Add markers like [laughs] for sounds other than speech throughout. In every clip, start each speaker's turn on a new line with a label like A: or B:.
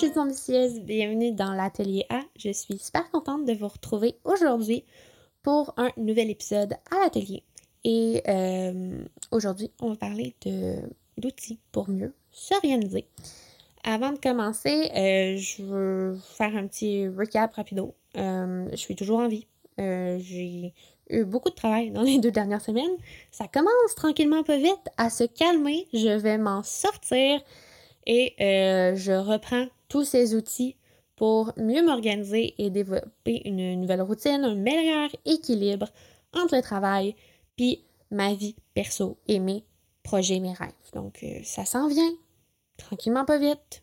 A: je suis ambitieuse, bienvenue dans l'atelier A. Je suis super contente de vous retrouver aujourd'hui pour un nouvel épisode à l'atelier. Et euh, aujourd'hui, on va parler d'outils pour mieux s'organiser. Avant de commencer, euh, je veux faire un petit recap rapido. Euh, je suis toujours en vie. J'ai eu beaucoup de travail dans les deux dernières semaines. Ça commence tranquillement pas vite à se calmer. Je vais m'en sortir et je reprends tous ces outils pour mieux m'organiser et développer une nouvelle routine, un meilleur équilibre entre le travail puis ma vie perso et mes projets, mes rêves. Donc, euh, ça s'en vient, tranquillement pas vite.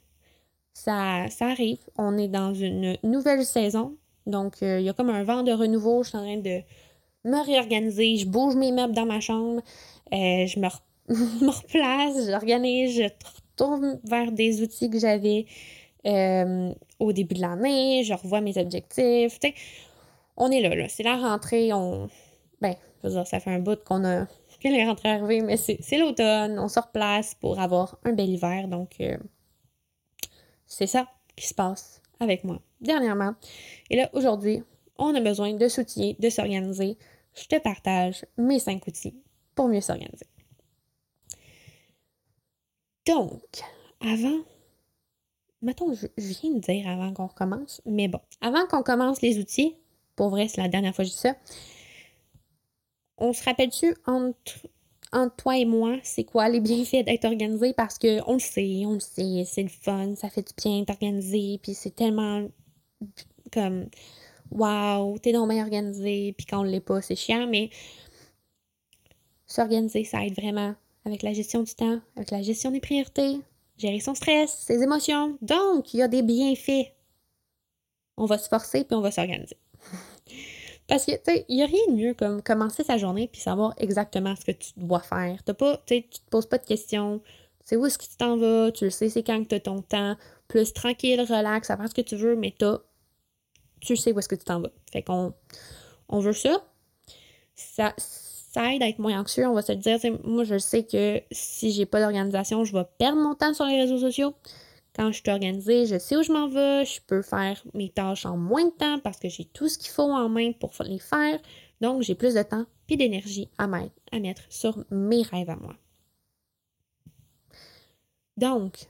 A: Ça, ça arrive. On est dans une nouvelle saison. Donc, euh, il y a comme un vent de renouveau. Je suis en train de me réorganiser. Je bouge mes meubles dans ma chambre. je me, [laughs] me replace, j'organise, je tourne vers des outils que j'avais euh, au début de l'année, je revois mes objectifs. on est là, là. C'est la rentrée, on. Ben, je veux dire, ça fait un bout qu'on a. [laughs] que les rentrées arrivées, mais c'est l'automne, on se replace pour avoir un bel hiver. Donc, euh, c'est ça qui se passe avec moi dernièrement. Et là, aujourd'hui, on a besoin de s'outiller, de s'organiser. Je te partage mes cinq outils pour mieux s'organiser. Donc, avant, mettons, je, viens de dire avant qu'on recommence, mais bon, avant qu'on commence les outils, pour vrai, c'est la dernière fois que je dis ça, on se rappelle-tu entre, entre toi et moi, c'est quoi les bienfaits d'être organisé? Parce qu'on le sait, on le sait, c'est le fun, ça fait du bien d'être organisé, puis c'est tellement comme Wow, t'es donc bien organisé, puis quand on l'est pas, c'est chiant, mais s'organiser, ça aide vraiment avec la gestion du temps, avec la gestion des priorités, gérer son stress, ses émotions. Donc, il y a des bienfaits. On va se forcer puis on va s'organiser. [laughs] Parce que, tu sais, il n'y a rien de mieux comme commencer sa journée puis savoir exactement ce que tu dois faire. T'as pas, tu te poses pas de questions. Tu sais où est-ce que tu t'en vas, tu le sais, c'est quand que tu as ton temps. Plus tranquille, relax, ça ce que tu veux, mais t'as, tu sais où est-ce que tu t'en vas. Fait qu'on on veut ça. Ça, ça aide à être moins anxieux. On va se dire, moi, je sais que si j'ai pas d'organisation, je vais perdre mon temps sur les réseaux sociaux. Quand je suis organisée, je sais où je m'en vais, je peux faire mes tâches en moins de temps parce que j'ai tout ce qu'il faut en main pour les faire. Donc, j'ai plus de temps et d'énergie à mettre, à mettre sur mes rêves à moi. Donc,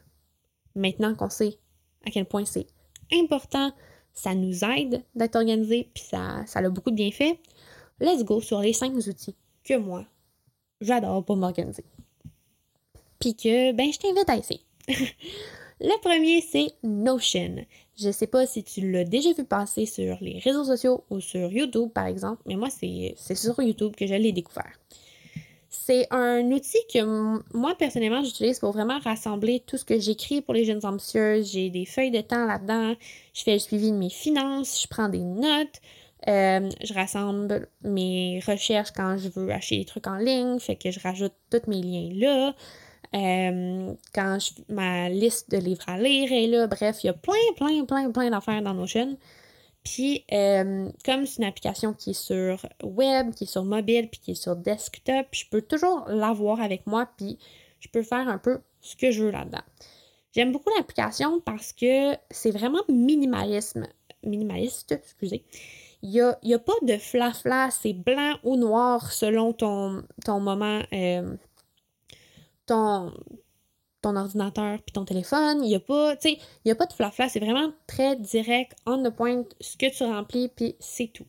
A: maintenant qu'on sait à quel point c'est important, ça nous aide d'être organisé, puis ça, ça a beaucoup de bienfaits, let's go sur les cinq outils que moi, j'adore pour m'organiser. Puis que, ben, je t'invite à essayer. [laughs] Le premier, c'est Notion. Je sais pas si tu l'as déjà vu passer sur les réseaux sociaux ou sur YouTube, par exemple, mais moi, c'est sur YouTube que je l'ai découvert. C'est un outil que moi, personnellement, j'utilise pour vraiment rassembler tout ce que j'écris pour les jeunes ambitieuses. J'ai des feuilles de temps là-dedans. Je fais le suivi de mes finances. Je prends des notes. Euh, je rassemble mes recherches quand je veux acheter des trucs en ligne, fait que je rajoute tous mes liens là. Euh, quand ma liste de livres à lire est là, bref, il y a plein, plein, plein, plein d'affaires dans Notion. Puis, euh, comme c'est une application qui est sur web, qui est sur mobile, puis qui est sur desktop, je peux toujours l'avoir avec moi, puis je peux faire un peu ce que je veux là-dedans. J'aime beaucoup l'application parce que c'est vraiment minimalisme, minimaliste, excusez. Il n'y a, pas de fla-fla, c'est blanc ou noir selon ton, ton moment, euh, ton, ton ordinateur puis ton téléphone. Il n'y a pas, a pas de fla-fla, c'est vraiment très direct, on the point, ce que tu remplis, puis c'est tout.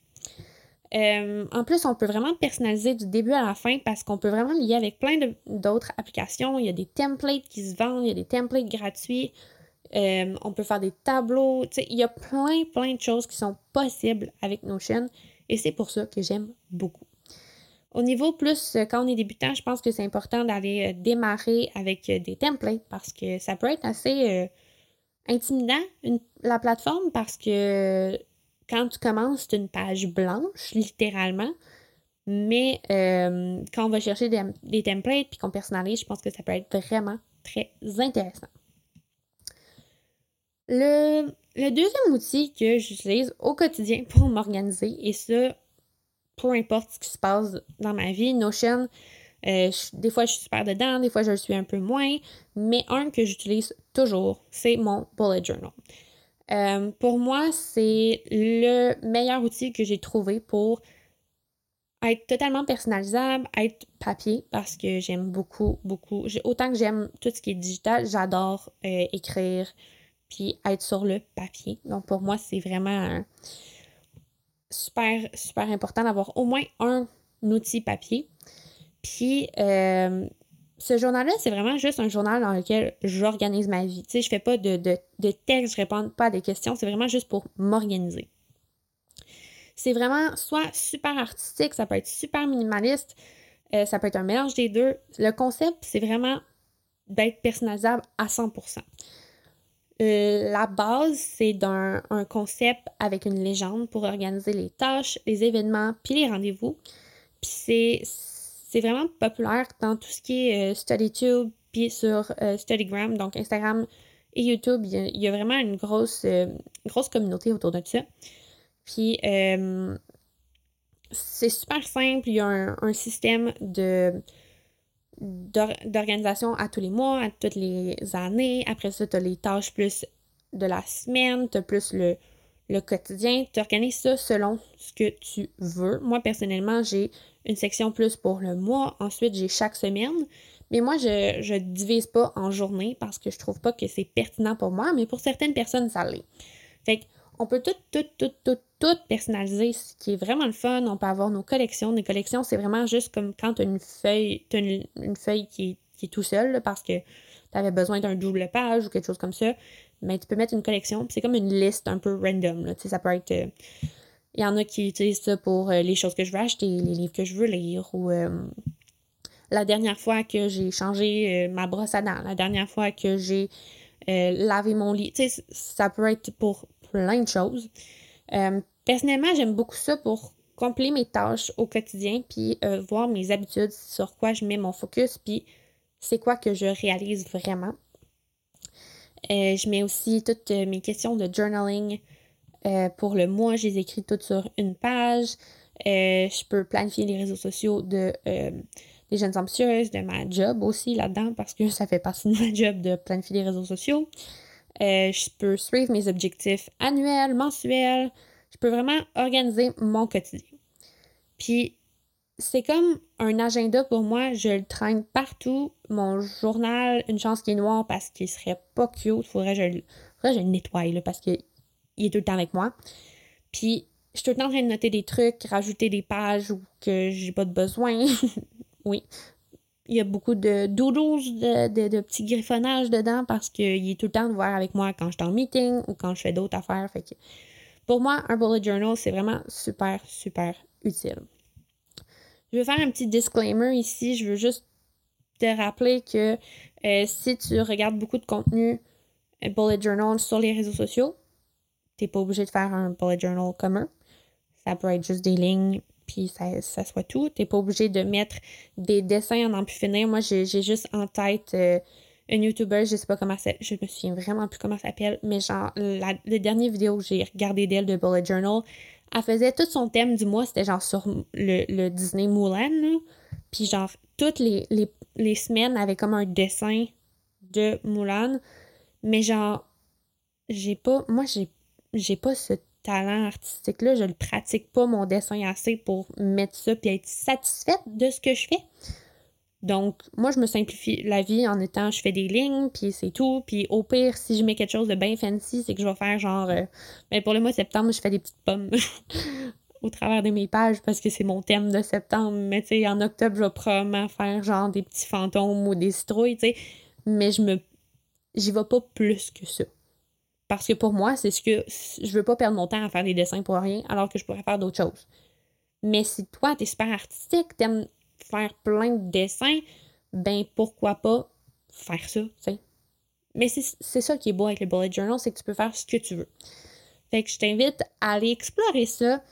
A: Euh, en plus, on peut vraiment personnaliser du début à la fin parce qu'on peut vraiment lier avec plein d'autres applications. Il y a des templates qui se vendent, il y a des templates gratuits. Euh, on peut faire des tableaux. Il y a plein, plein de choses qui sont possibles avec Notion et c'est pour ça que j'aime beaucoup. Au niveau plus, euh, quand on est débutant, je pense que c'est important d'aller euh, démarrer avec des templates parce que ça peut être assez intimidant, la plateforme, parce que quand tu commences, c'est une page blanche, littéralement. Mais quand on va chercher des, des templates puis qu'on personnalise, je pense que ça peut être vraiment très intéressant. Le, deuxième outil que j'utilise au quotidien pour m'organiser, et ça, peu importe ce qui se passe dans ma vie, Notion, Euh, des fois, je suis super dedans, des fois, je le suis un peu moins, mais un que j'utilise toujours, c'est mon bullet journal. Euh, pour moi, c'est le meilleur outil que j'ai trouvé pour être totalement personnalisable, être papier, parce que j'aime beaucoup, beaucoup. Autant que j'aime tout ce qui est digital, j'adore euh, écrire, puis être sur le papier. Donc pour moi, c'est vraiment super, super important d'avoir au moins un outil papier. Puis euh, ce journal-là, c'est vraiment juste un journal dans lequel j'organise ma vie. Tu sais, je fais pas de, de, de texte, je réponds pas à des questions, c'est vraiment juste pour m'organiser. C'est vraiment soit super artistique, ça peut être super minimaliste, euh, ça peut être un mélange des deux. Le concept, c'est vraiment d'être personnalisable à 100%. Euh, la base, c'est d'un un concept avec une légende pour organiser les tâches, les événements, puis les rendez-vous. Puis c'est, c'est vraiment populaire dans tout ce qui est euh, StudyTube, puis sur euh, StudyGram, donc Instagram et YouTube. Il y a, vraiment une grosse, grosse communauté autour de ça. Puis c'est super simple, il y a un système de d'organisation à tous les mois, à toutes les années. Après ça, tu as les tâches plus de la semaine, tu as plus le, le quotidien. Tu organises ça selon ce que tu veux. Moi, personnellement, j'ai une section plus pour le mois. Ensuite, j'ai chaque semaine. Mais moi, je ne divise pas en journée parce que je trouve pas que c'est pertinent pour moi, mais pour certaines personnes, ça l'est. Fait on peut tout, tout, tout, tout, tout personnaliser, ce qui est vraiment le fun. On peut avoir nos collections. Des collections, c'est vraiment juste comme quand tu as une feuille, as une, feuille qui est, tout seul parce que tu avais besoin d'un double page ou quelque chose comme ça. Mais tu peux mettre une collection. C'est comme une liste un peu random. Là. Ça peut être. Euh, il y en a qui utilisent ça pour euh, les choses que je veux acheter, les livres que je veux lire ou euh, la dernière fois que j'ai changé ma brosse à dents, la dernière fois que j'ai lavé mon lit. ça peut être pour plein de choses. Euh, personnellement, j'aime beaucoup ça pour compléter mes tâches au quotidien, puis euh, voir mes habitudes, sur quoi je mets mon focus, puis c'est quoi que je réalise vraiment. Euh, je mets aussi toutes mes questions de journaling pour le mois, je les écris toutes sur une page. je peux planifier les réseaux sociaux de des jeunes ambitieuses, de ma job aussi là-dedans, parce que [laughs] ça fait partie de ma job de planifier les réseaux sociaux. Euh, je peux suivre mes objectifs annuels, mensuels. Je peux vraiment organiser mon quotidien. Puis, c'est comme un agenda pour moi. Je le traîne partout. Mon journal, une chance qu'il est noir parce qu'il serait pas cute. Il faudrait que je, faudrait que je le nettoie parce qu'il est tout le temps avec moi. Puis, je suis tout le temps en train de noter des trucs, rajouter des pages ou que j'ai pas de besoin. [laughs] oui, il y a beaucoup de doodles, de, petits griffonnages dedans parce qu'il est tout le temps de voir avec moi quand je suis en meeting ou quand je fais d'autres affaires. Fait que pour moi, un bullet journal, c'est vraiment super, super utile. Je vais faire un petit disclaimer ici. Je veux juste te rappeler que euh, si tu regardes beaucoup de contenu euh, bullet journal sur les réseaux sociaux, tu n'es pas obligé de faire un bullet journal commun. Ça peut être juste des lignes puis ça, ça soit tout. T'es pas obligé de mettre des dessins en en plus finir. Moi, j'ai juste en tête euh, une YouTuber, je sais pas comment ça je me souviens vraiment plus comment ça s'appelle, mais genre, la, la dernière vidéo que j'ai regardé d'elle de Bullet Journal, elle faisait tout son thème du mois, c'était genre sur le, le Disney Mulan, Puis genre, toutes les, les, les semaines avaient comme un dessin de Mulan. Mais genre, j'ai pas, moi, j'ai, j'ai pas ce talent artistique-là, je le pratique pas mon dessin assez pour mettre ça et être satisfaite de ce que je fais. Donc, moi, je me simplifie la vie en étant, je fais des lignes, puis c'est tout. Puis au pire, si je mets quelque chose de bien fancy, c'est que je vais faire genre... euh, ben, pour le mois de septembre, je fais des petites pommes [laughs] au travers de mes pages parce que c'est mon thème de septembre. Mais tu sais, en octobre, je vais probablement faire genre des petits fantômes ou des citrouilles, tu sais. Mais je me... J'y vais pas plus que ça. Parce que pour moi, c'est ce que je veux pas perdre mon temps à faire des dessins pour rien alors que je pourrais faire d'autres choses. Mais si toi, tu es super artistique, t'aimes faire plein de dessins, ben pourquoi pas faire ça, tu Mais c'est ça qui est beau avec le bullet journal, c'est que tu peux faire ce que tu veux. Fait que je t'invite à aller explorer ça.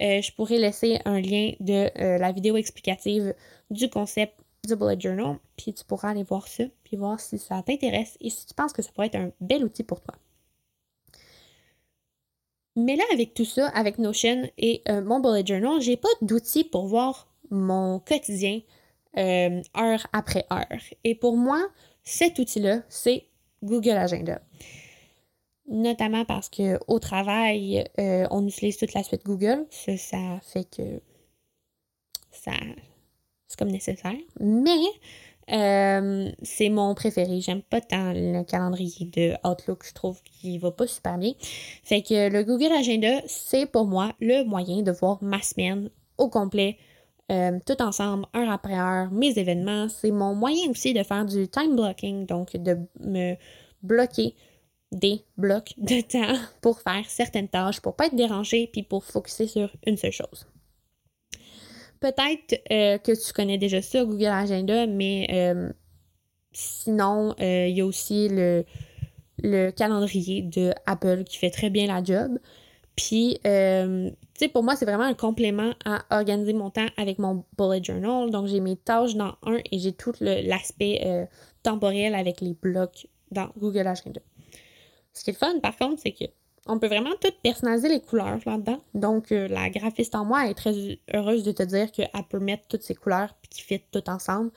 A: Euh, je pourrais laisser un lien de euh, la vidéo explicative du concept du bullet journal, puis tu pourras aller voir ça, puis voir si ça t'intéresse et si tu penses que ça pourrait être un bel outil pour toi. Mais là, avec tout ça, avec Notion et euh, mon bullet journal, j'ai pas d'outils pour voir mon quotidien heure après heure. Et pour moi, cet outil-là, c'est Google Agenda. Notamment parce que au travail, on utilise toute la suite Google. Ça, ça fait que ça c'est comme nécessaire. Mais euh, c'est mon préféré. J'aime pas tant le calendrier de Outlook. Je trouve qu'il va pas super bien. Fait que le Google Agenda, c'est pour moi le moyen de voir ma semaine au complet, euh, tout ensemble, heure après heure, mes événements. C'est mon moyen aussi de faire du time blocking, donc de me bloquer des blocs de [laughs] temps pour faire certaines tâches, pour pas être dérangé, puis pour focuser sur une seule chose. Peut-être euh, que tu connais déjà ça, Google Agenda, mais euh, sinon, euh, il y a aussi le, le, calendrier de Apple qui fait très bien la job. Puis, tu sais, pour moi, c'est vraiment un complément à organiser mon temps avec mon bullet journal. Donc, j'ai mes tâches dans un et j'ai tout l'aspect temporel avec les blocs dans Google Agenda. Ce qui est fun, par contre, c'est que on peut vraiment tout personnaliser les couleurs là-dedans. Donc, euh, la graphiste en moi est très heureuse de te dire qu'elle peut mettre toutes ces couleurs puis qui fit tout ensemble.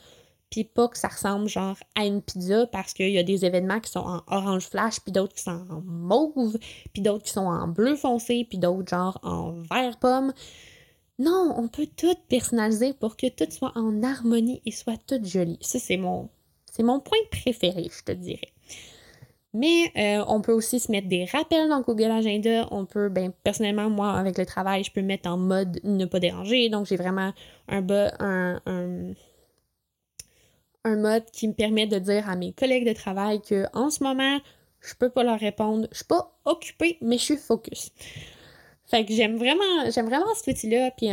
A: Puis pas que ça ressemble genre à une pizza parce qu'il y a des événements qui sont en orange flash, puis d'autres qui sont en mauve, puis d'autres qui sont en bleu foncé, puis d'autres genre en vert pomme. Non, on peut tout personnaliser pour que tout soit en harmonie et soit tout joli. Ça, c'est mon, c'est mon point préféré, je te dirais. Mais euh, on peut aussi se mettre des rappels dans Google Agenda. On peut, ben, personnellement, moi, avec le travail, je peux mettre en mode ne pas déranger. Donc, j'ai vraiment un, un, un, mode qui me permet de dire à mes collègues de travail que en ce moment, je peux pas leur répondre. Je suis pas occupée, mais je suis focus. Fait que j'aime vraiment, j'aime vraiment cet outil-là. Puis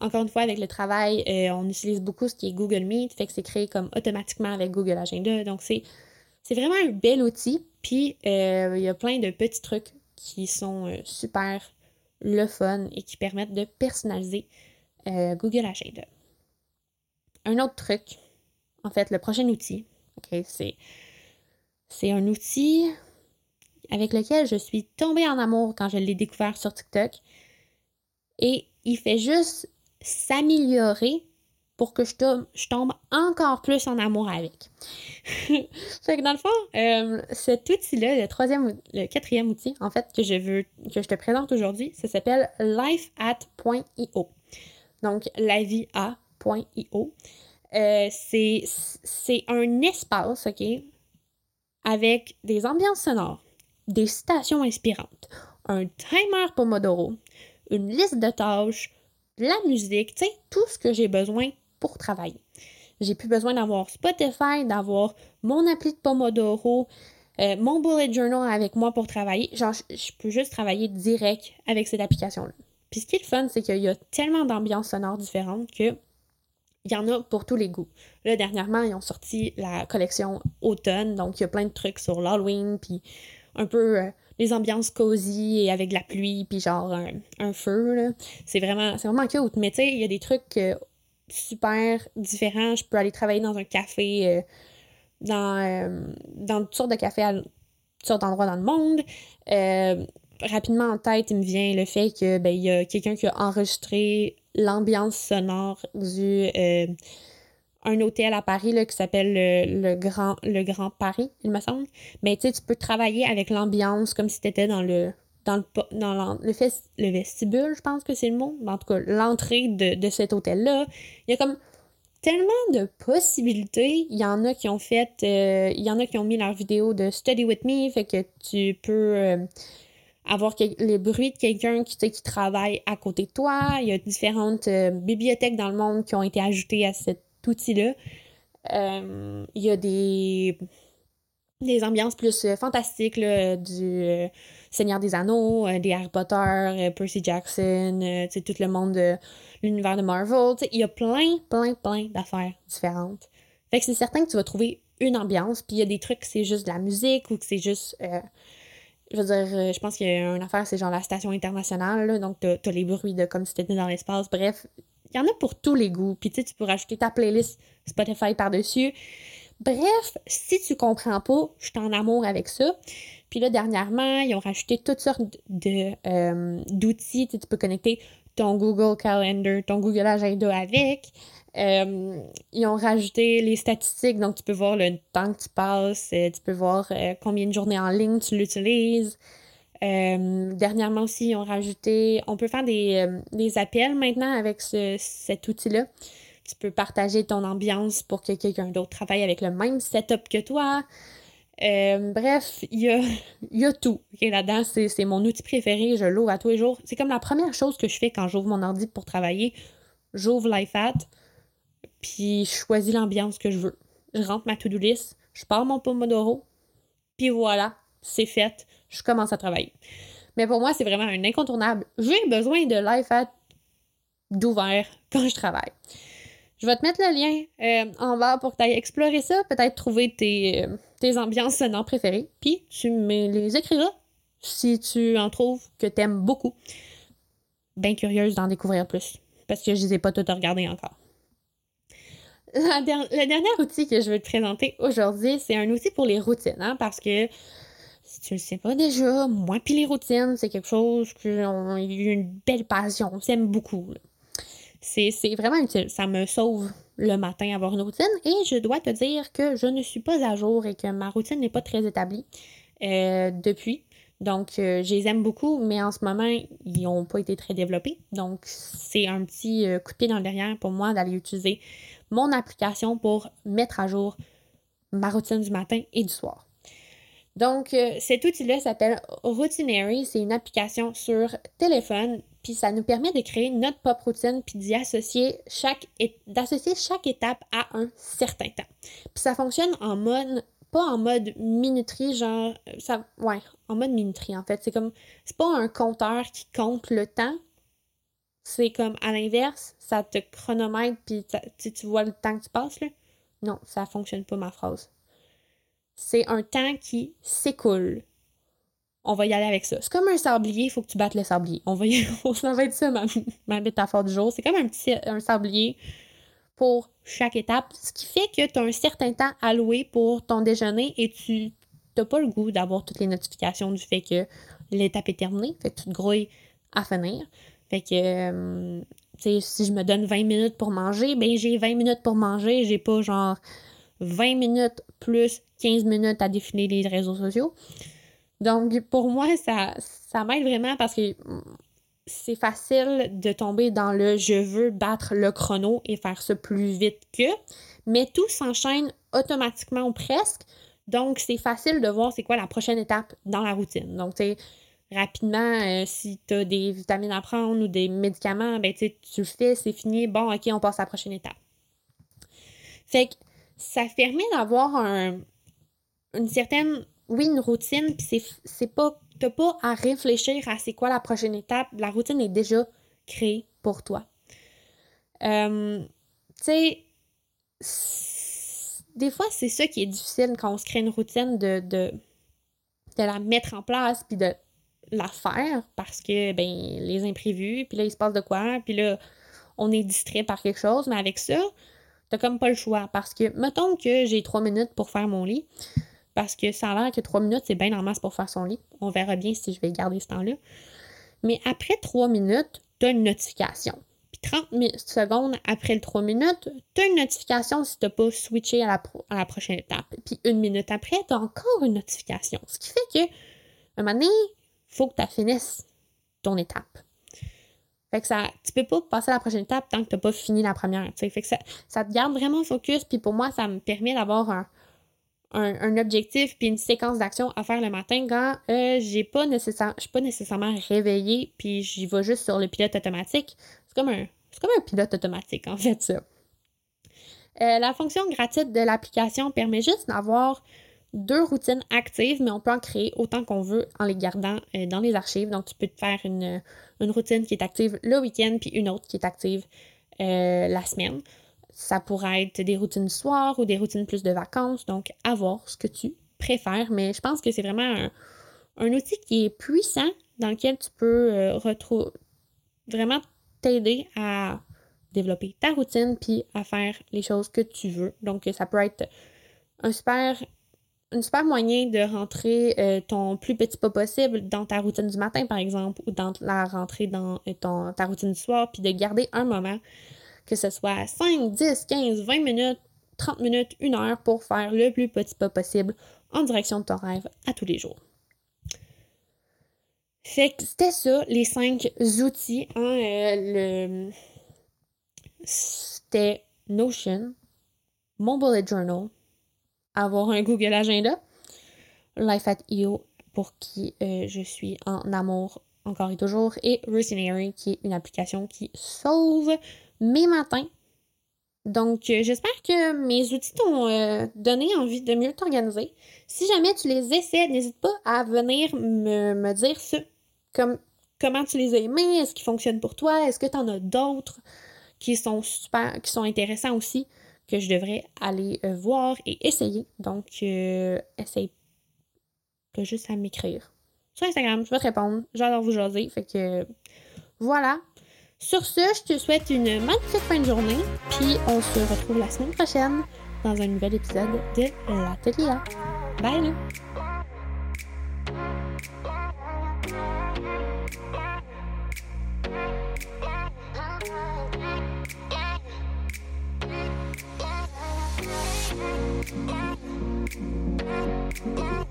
A: encore une fois, avec le travail, euh, on utilise beaucoup ce qui est Google Meet. Fait que c'est créé comme automatiquement avec Google Agenda. Donc, c'est c'est vraiment un bel outil. Puis, euh, il y a plein de petits trucs qui sont euh, super le fun et qui permettent de personnaliser euh, Google Agenda. Un autre truc, en fait, le prochain outil, c'est, c'est un outil avec lequel je suis tombée en amour quand je l'ai découvert sur TikTok. Et il fait juste s'améliorer pour que je tombe, encore plus en amour avec. [laughs] fait que dans le fond, euh, cet outil-là, le troisième, le quatrième outil, en fait, que je veux, que je te présente aujourd'hui, ça s'appelle lifeat.io. Donc, lavia.io. Euh, c'est un espace, OK, avec des ambiances sonores, des citations inspirantes, un timer Pomodoro, une liste de tâches, la musique, tu tout ce que j'ai besoin pour travailler. J'ai plus besoin d'avoir Spotify, d'avoir mon appli de Pomodoro, euh, mon bullet journal avec moi pour travailler. Genre, je peux juste travailler direct avec cette application-là. Puis ce qui est le fun, c'est qu'il y a tellement d'ambiances sonores différentes que il y en a pour tous les goûts. Là, dernièrement, ils ont sorti la collection automne, donc il y a plein de trucs sur l'Halloween, puis un peu euh, les ambiances cosy et avec la pluie, puis genre un, feu, C'est vraiment, c'est vraiment cute. Mais tu sais, il y a des trucs super différent. Je peux aller travailler dans un café, euh, dans, euh, dans toutes sortes de cafés à toutes sortes d'endroits dans le monde. Euh, rapidement en tête, il me vient le fait que ben, il y a quelqu'un qui a enregistré l'ambiance sonore du un hôtel à Paris là, qui s'appelle le, Grand le Grand Paris, il me semble. Mais tu sais, tu peux travailler avec l'ambiance comme si tu étais dans le dans le, dans le, le, vestibule, je pense que c'est le mot, en tout cas, l'entrée de, de cet hôtel-là. Il y a comme tellement de possibilités. Il y en a qui ont fait, euh, il y en a qui ont mis leur vidéo de Study With Me, fait que tu peux euh, avoir le bruit de quelqu'un qui, qui travaille à côté de toi. Il y a différentes euh, bibliothèques dans le monde qui ont été ajoutées à cet outil-là. il y a des des ambiances plus fantastiques là, du Seigneur des Anneaux, euh, des Harry Potter, Percy Jackson, tout le monde de l'univers de Marvel. Il y a plein, plein, plein d'affaires différentes. Fait que c'est certain que tu vas trouver une ambiance, puis il y a des trucs que c'est juste de la musique ou que c'est juste. je veux dire, je pense qu'il y a une affaire, c'est genre la station internationale, là, donc t'as as les bruits de comme si t'étais dans l'espace. Bref, il y en a pour tous les goûts. Puis tu sais, tu peux rajouter ta playlist Spotify par-dessus. Bref, si tu comprends pas, je suis en amour avec ça. Puis là, dernièrement, ils ont rajouté toutes sortes de, euh, d'outils. Tu, peux connecter ton Google Calendar, ton Google Agenda avec. Euh, ils ont rajouté les statistiques, donc tu peux voir le temps que tu passes, euh, tu peux voir combien de journées en ligne tu l'utilises. dernièrement aussi, ils ont rajouté, on peut faire des, des appels maintenant avec ce, cet outil-là. Tu peux partager ton ambiance pour que quelqu'un d'autre travaille avec le même setup que toi. bref, il y a, [laughs] y a tout là-dedans. C'est mon outil préféré. Je l'ouvre à tous les jours. C'est comme la première chose que je fais quand j'ouvre mon ordi pour travailler. J'ouvre LifeHat puis je choisis l'ambiance que je veux. Je rentre ma to-do list, je pars mon Pomodoro, puis voilà, c'est fait, je commence à travailler. Mais pour moi, c'est vraiment un incontournable. J'ai besoin de life at d'ouvert quand je travaille. Je vais te mettre le lien euh, en bas pour que tu ailles explorer ça, peut-être trouver tes, euh, tes ambiances sonores préférées, puis tu me les écriras si tu en trouves que tu aimes beaucoup. Bien curieuse d'en découvrir plus, parce que je ne les ai pas toutes regardées encore le dernier outil que je veux te présenter aujourd'hui, c'est un outil pour les routines, hein, parce que si tu le sais pas déjà, moi puis les routines, c'est quelque chose qu'on a une belle passion, on s'aime beaucoup. C'est vraiment utile, ça me sauve le matin avoir une routine et je dois te dire que je ne suis pas à jour et que ma routine n'est pas très établie euh, depuis. Donc, euh, je les aime beaucoup, mais en ce moment, ils n'ont pas été très développés. Donc, c'est un petit euh, coup de pied dans le derrière pour moi d'aller utiliser mon application pour mettre à jour ma routine du matin et du soir. Donc, euh, cet outil-là s'appelle Routinary. C'est une application sur téléphone, puis ça nous permet de créer notre propre routine, puis d'y associer chaque, d'associer chaque étape à un certain temps. Puis ça fonctionne en mode, pas en mode minuterie, genre, ça, ouais, en mode minuterie en fait. C'est comme, c'est pas un compteur qui compte le temps, c'est comme à l'inverse, ça te chronomètre puis tu vois le temps que tu passes là. Non, ça fonctionne pas ma phrase. C'est un temps qui s'écoule. On va y aller avec ça. C'est comme un sablier, il faut que tu battes le sablier. On va y... [laughs] ça va être ça ma, ma métaphore du jour. C'est comme un petit un sablier pour chaque étape, ce qui fait que tu as un certain temps alloué pour ton déjeuner et tu n'as pas le goût d'avoir toutes les notifications du fait que l'étape est terminée. Fait que tu te grouilles à finir. Fait que, euh, si je me donne 20 minutes pour manger, ben j'ai 20 minutes pour manger. J'ai pas genre 20 minutes plus 15 minutes à définir les réseaux sociaux. Donc, pour moi, ça, ça m'aide vraiment parce que c'est facile de tomber dans le je veux battre le chrono et faire ça plus vite que, mais tout s'enchaîne automatiquement ou presque. Donc, c'est facile de voir c'est quoi la prochaine étape dans la routine. Donc, tu rapidement, euh, si tu as des vitamines à prendre ou des médicaments, ben tu le fais, c'est fini, bon, ok, on passe à la prochaine étape. Fait que ça permet d'avoir un, une certaine, oui, une routine, puis c'est pas, t'as pas à réfléchir à c'est quoi la prochaine étape, la routine est déjà créée pour toi. Euh, tu sais, des fois, c'est ça qui est difficile quand on se crée une routine de, de, de la mettre en place, puis de la faire parce que, ben, les imprévus, puis là, il se passe de quoi, puis là, on est distrait par quelque chose, mais avec ça, t'as comme pas le choix parce que, mettons que j'ai trois minutes pour faire mon lit, parce que ça a l'air que trois minutes, c'est bien en masse pour faire son lit. On verra bien si je vais garder ce temps-là. Mais après trois minutes, t'as une notification. Puis 30 secondes après les trois minutes, t'as une notification si t'as pas switché à la, prochaine étape. Puis une minute après, t'as encore une notification. Ce qui fait que, un moment donné, faut que tu finisses ton étape. Fait que ça, tu peux pas passer à la prochaine étape tant que tu n'as pas fini la première. Fait que ça, ça te garde vraiment focus. Puis pour moi, ça me permet d'avoir un, un, objectif puis une séquence d'action à faire le matin quand euh, j'ai pas nécessaire, je suis pas nécessairement réveillée puis j'y vais juste sur le pilote automatique. C'est comme un, c'est comme un pilote automatique en fait ça. Euh, la fonction gratuite de l'application permet juste d'avoir deux routines actives, mais on peut en créer autant qu'on veut en les gardant euh, dans les archives. Donc, tu peux te faire une, routine qui est active le week-end, puis une autre qui est active euh, la semaine. Ça pourrait être des routines soir ou des routines plus de vacances. Donc, à voir ce que tu préfères. Mais je pense que c'est vraiment un, outil qui est puissant dans lequel tu peux euh, retrouver vraiment t'aider à développer ta routine puis à faire les choses que tu veux. Donc, ça peut être un super un super moyen de rentrer euh, ton plus petit pas possible dans ta routine du matin, par exemple, ou dans la rentrée dans euh, ton, ta routine du soir, puis de garder un moment que ce soit 5, 10, 15, 20 minutes, 30 minutes, une heure pour faire le plus petit pas possible en direction de ton rêve à tous les jours. Fait que c'était ça, les cinq outils. Hein, le... C'était Notion, mon bullet journal, avoir un Google Agenda, Life at EO pour qui euh, je suis en amour encore et toujours, et Rocinary qui est une application qui sauve mes matins. Donc, euh, j'espère que mes outils t'ont euh, donné envie de mieux t'organiser. Si jamais tu les essaies, n'hésite pas à venir me, me dire ce, comme, comment tu les as aimés, est-ce qu'ils fonctionnent pour toi, est-ce que tu en as d'autres qui sont super, qui sont intéressants aussi, que je devrais aller euh, voir et essayer. Donc, euh, essaye pas juste à m'écrire. Sur Instagram, je vais te répondre. J'adore vous jaser. Fait que voilà. Sur ce, je te souhaite une magnifique fin de journée. Puis on se retrouve la semaine prochaine dans un nouvel épisode de l'Atelier. Bye! Yeah.